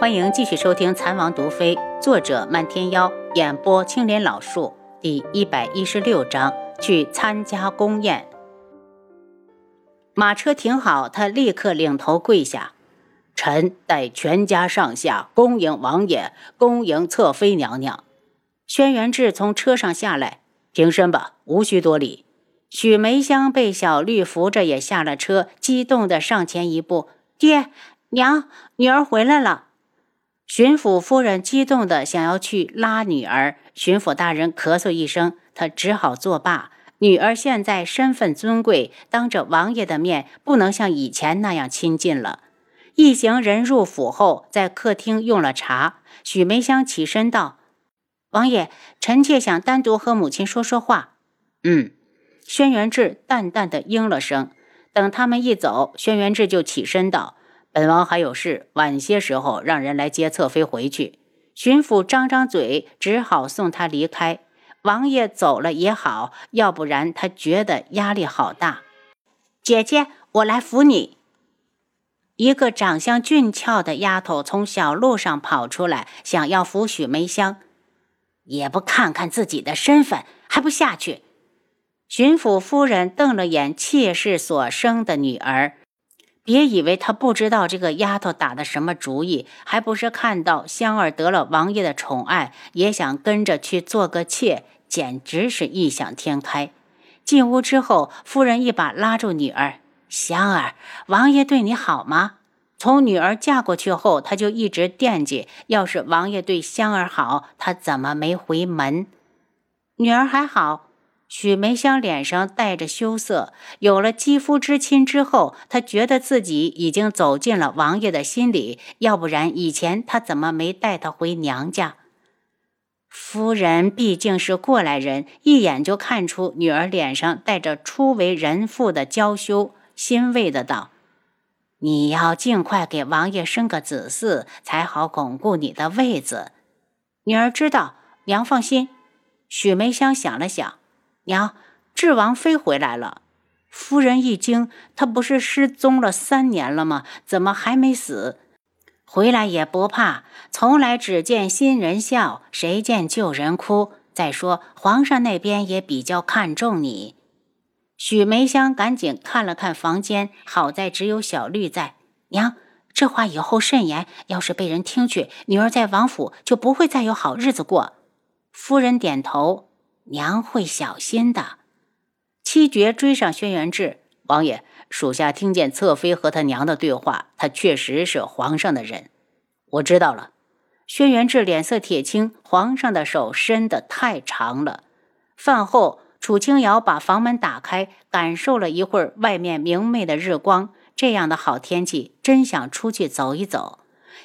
欢迎继续收听《残王毒妃》，作者漫天妖，演播青莲老树，第一百一十六章去参加宫宴。马车停好，他立刻领头跪下：“臣带全家上下恭迎王爷，恭迎侧妃娘娘。”轩辕志从车上下来：“平身吧，无需多礼。”许梅香被小绿扶着也下了车，激动地上前一步：“爹娘，女儿回来了。”巡抚夫人激动的想要去拉女儿，巡抚大人咳嗽一声，他只好作罢。女儿现在身份尊贵，当着王爷的面不能像以前那样亲近了。一行人入府后，在客厅用了茶。许梅香起身道：“王爷，臣妾想单独和母亲说说话。”嗯，轩辕志淡淡的应了声。等他们一走，轩辕志就起身道。本王还有事，晚些时候让人来接侧妃回去。巡抚张张嘴，只好送他离开。王爷走了也好，要不然他觉得压力好大。姐姐，我来扶你。一个长相俊俏的丫头从小路上跑出来，想要扶许梅香，也不看看自己的身份，还不下去。巡抚夫人瞪了眼妾室所生的女儿。别以为他不知道这个丫头打的什么主意，还不是看到香儿得了王爷的宠爱，也想跟着去做个妾，简直是异想天开。进屋之后，夫人一把拉住女儿：“香儿，王爷对你好吗？”从女儿嫁过去后，他就一直惦记，要是王爷对香儿好，他怎么没回门？女儿还好。许梅香脸上带着羞涩。有了肌肤之亲之后，她觉得自己已经走进了王爷的心里。要不然，以前他怎么没带她回娘家？夫人毕竟是过来人，一眼就看出女儿脸上带着初为人父的娇羞，欣慰的道：“你要尽快给王爷生个子嗣，才好巩固你的位子。”女儿知道，娘放心。许梅香想了想。娘，智王妃回来了。夫人一惊，她不是失踪了三年了吗？怎么还没死？回来也不怕，从来只见新人笑，谁见旧人哭？再说皇上那边也比较看重你。许梅香赶紧看了看房间，好在只有小绿在。娘，这话以后慎言，要是被人听去，女儿在王府就不会再有好日子过。夫人点头。娘会小心的。七绝追上轩辕志，王爷，属下听见侧妃和他娘的对话，他确实是皇上的人。我知道了。轩辕志脸色铁青，皇上的手伸得太长了。饭后，楚清瑶把房门打开，感受了一会儿外面明媚的日光。这样的好天气，真想出去走一走。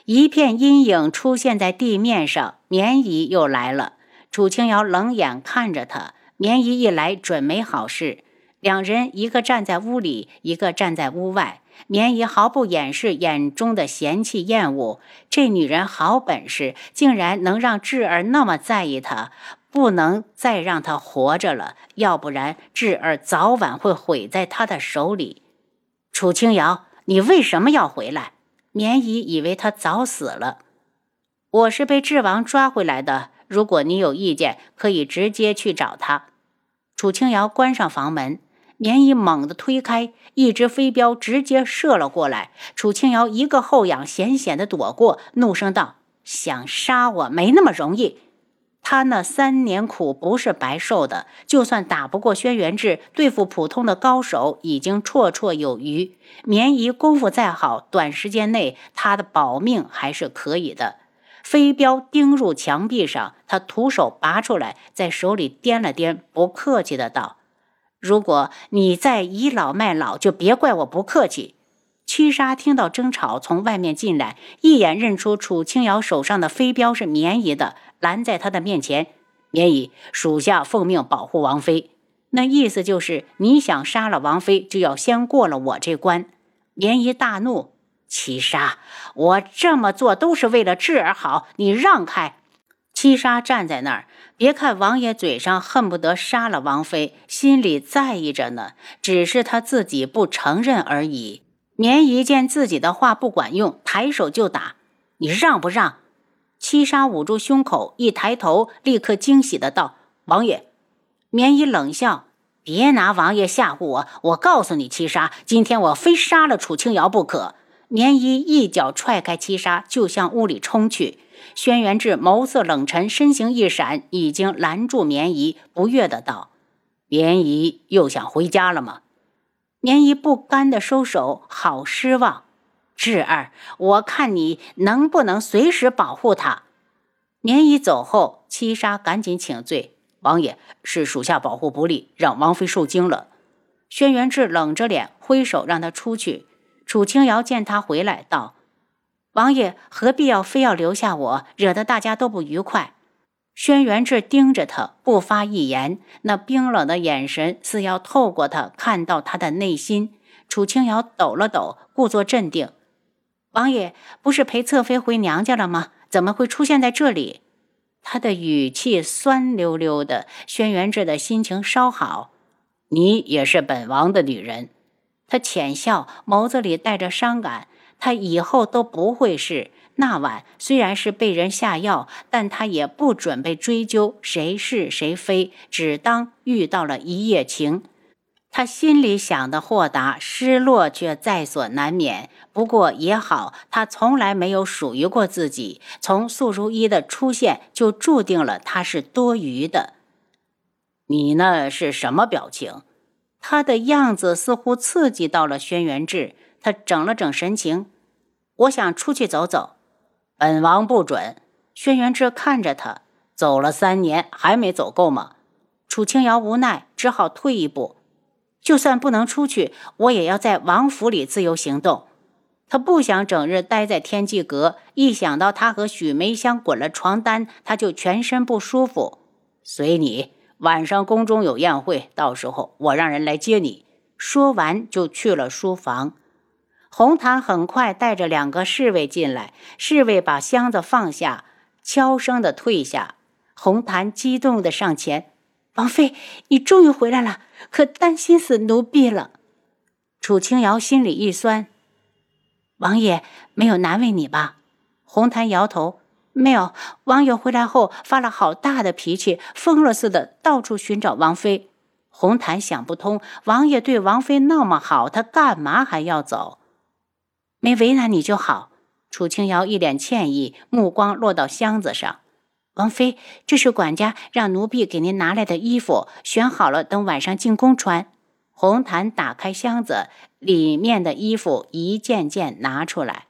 一片阴影出现在地面上，棉姨又来了。楚清瑶冷眼看着他，棉姨一来准没好事。两人一个站在屋里，一个站在屋外。棉姨毫不掩饰眼中的嫌弃厌恶。这女人好本事，竟然能让智儿那么在意她，不能再让她活着了，要不然智儿早晚会毁在她的手里。楚清瑶，你为什么要回来？棉姨以为他早死了。我是被智王抓回来的。如果你有意见，可以直接去找他。楚清瑶关上房门，棉衣猛地推开，一只飞镖直接射了过来。楚清瑶一个后仰，险险地躲过，怒声道：“想杀我没那么容易！他那三年苦不是白受的，就算打不过轩辕志，对付普通的高手已经绰绰有余。棉衣功夫再好，短时间内他的保命还是可以的。”飞镖钉入墙壁上，他徒手拔出来，在手里掂了掂，不客气的道：“如果你再倚老卖老，就别怪我不客气。”屈杀听到争吵，从外面进来，一眼认出楚清瑶手上的飞镖是绵姨的，拦在他的面前：“绵姨，属下奉命保护王妃，那意思就是你想杀了王妃，就要先过了我这关。”绵姨大怒。七杀，我这么做都是为了智儿好，你让开！七杀站在那儿，别看王爷嘴上恨不得杀了王妃，心里在意着呢，只是他自己不承认而已。绵姨见自己的话不管用，抬手就打。你让不让？七杀捂住胸口，一抬头，立刻惊喜的道：“王爷。”绵衣冷笑：“别拿王爷吓唬我！我告诉你，七杀，今天我非杀了楚清瑶不可！”绵衣一脚踹开七杀，就向屋里冲去。轩辕志眸色冷沉，身形一闪，已经拦住绵衣，不悦的道：“绵衣又想回家了吗？”绵衣不甘的收手，好失望。智儿，我看你能不能随时保护他。绵衣走后，七杀赶紧请罪：“王爷是属下保护不力，让王妃受惊了。”轩辕志冷着脸挥手让他出去。楚清瑶见他回来，道：“王爷何必要非要留下我，惹得大家都不愉快？”轩辕志盯着他，不发一言，那冰冷的眼神似要透过他看到他的内心。楚清瑶抖了抖，故作镇定。王爷不是陪侧妃回娘家了吗？怎么会出现在这里？他的语气酸溜溜的。轩辕志的心情稍好。你也是本王的女人。他浅笑，眸子里带着伤感。他以后都不会是那晚，虽然是被人下药，但他也不准备追究谁是谁非，只当遇到了一夜情。他心里想的豁达，失落却在所难免。不过也好，他从来没有属于过自己。从素如一的出现，就注定了他是多余的。你那是什么表情？他的样子似乎刺激到了轩辕志，他整了整神情。我想出去走走。本王不准。轩辕志看着他，走了三年还没走够吗？楚清瑶无奈，只好退一步。就算不能出去，我也要在王府里自由行动。他不想整日待在天际阁，一想到他和许梅香滚了床单，他就全身不舒服。随你，晚上宫中有宴会，到时候我让人来接你。说完就去了书房。红檀很快带着两个侍卫进来，侍卫把箱子放下，悄声的退下。红檀激动的上前。王妃，你终于回来了，可担心死奴婢了。楚清瑶心里一酸，王爷没有难为你吧？红檀摇头，没有。王爷回来后发了好大的脾气，疯了似的到处寻找王妃。红檀想不通，王爷对王妃那么好，他干嘛还要走？没为难你就好。楚清瑶一脸歉意，目光落到箱子上。王妃，这是管家让奴婢给您拿来的衣服，选好了，等晚上进宫穿。红檀打开箱子，里面的衣服一件件拿出来。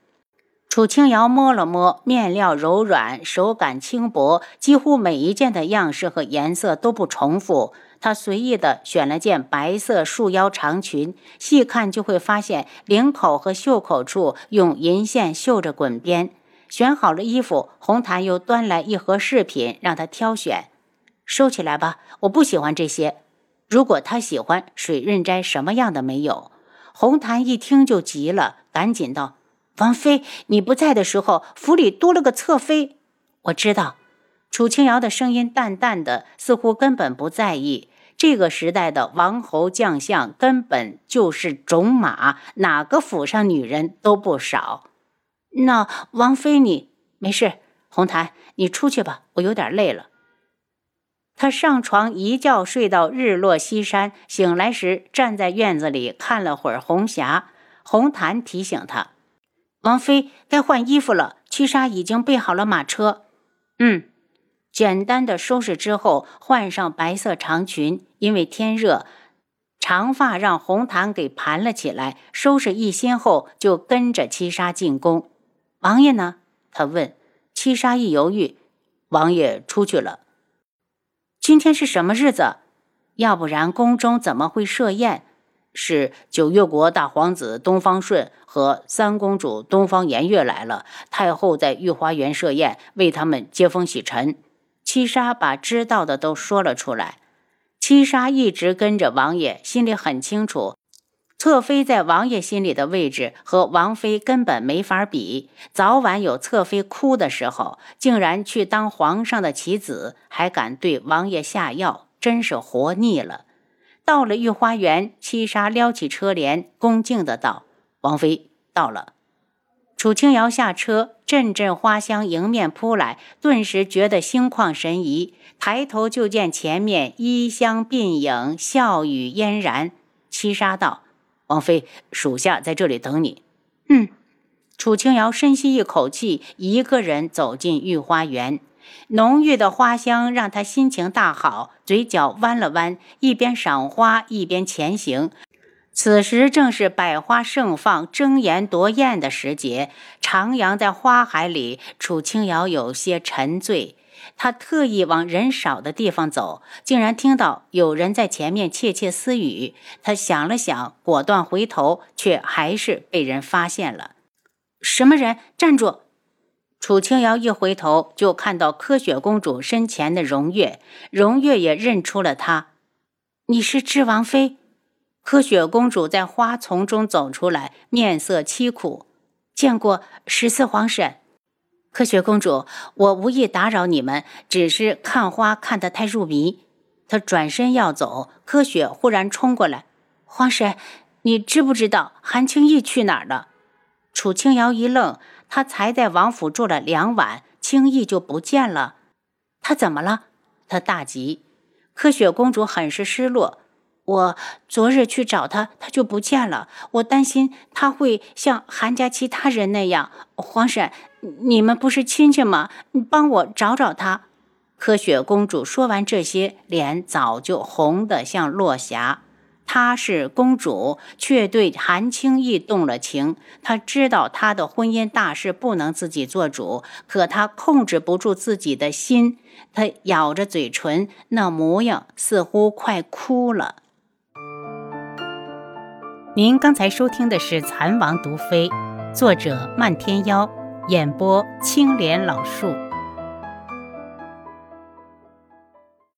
楚清瑶摸了摸，面料柔软，手感轻薄，几乎每一件的样式和颜色都不重复。她随意的选了件白色束腰长裙，细看就会发现领口和袖口处用银线绣着滚边。选好了衣服，红檀又端来一盒饰品，让她挑选。收起来吧，我不喜欢这些。如果她喜欢，水润斋什么样的没有？红檀一听就急了，赶紧道：“王妃，你不在的时候，府里多了个侧妃。”我知道。楚清瑶的声音淡淡的，似乎根本不在意。这个时代的王侯将相根本就是种马，哪个府上女人都不少。那王妃，你没事。红檀，你出去吧，我有点累了。他上床一觉睡到日落西山，醒来时站在院子里看了会儿红霞。红檀提醒他：“王妃该换衣服了。”七杀已经备好了马车。嗯，简单的收拾之后，换上白色长裙。因为天热，长发让红檀给盘了起来。收拾一新后，就跟着七杀进宫。王爷呢？他问。七杀一犹豫，王爷出去了。今天是什么日子？要不然宫中怎么会设宴？是九月国大皇子东方顺和三公主东方颜月来了，太后在御花园设宴，为他们接风洗尘。七杀把知道的都说了出来。七杀一直跟着王爷，心里很清楚。侧妃在王爷心里的位置和王妃根本没法比，早晚有侧妃哭的时候。竟然去当皇上的棋子，还敢对王爷下药，真是活腻了。到了御花园，七杀撩起车帘，恭敬的道：“王妃到了。”楚清瑶下车，阵阵花香迎面扑来，顿时觉得心旷神怡。抬头就见前面衣香鬓影，笑语嫣然。七杀道：“王妃，属下在这里等你。”嗯。楚清瑶深吸一口气，一个人走进御花园。浓郁的花香让她心情大好，嘴角弯了弯，一边赏花一边前行。此时正是百花盛放、争妍夺艳的时节，徜徉在花海里，楚清瑶有些沉醉。她特意往人少的地方走，竟然听到有人在前面窃窃私语。她想了想，果断回头，却还是被人发现了。什么人？站住！楚清瑶一回头，就看到柯雪公主身前的荣月，荣月也认出了她。你是智王妃？柯雪公主在花丛中走出来，面色凄苦。见过十四皇婶。柯雪公主，我无意打扰你们，只是看花看得太入迷。她转身要走，柯雪忽然冲过来：“皇婶，你知不知道韩青义去哪儿了？”楚清瑶一愣，他才在王府住了两晚，轻易就不见了。他怎么了？他大急。柯雪公主很是失落。我昨日去找他，他就不见了。我担心他会像韩家其他人那样。皇婶，你们不是亲戚吗？帮我找找他。柯雪公主说完这些，脸早就红得像落霞。她是公主，却对韩青易动了情。她知道她的婚姻大事不能自己做主，可她控制不住自己的心。她咬着嘴唇，那模样似乎快哭了。您刚才收听的是《蚕王毒妃》，作者漫天妖，演播青莲老树。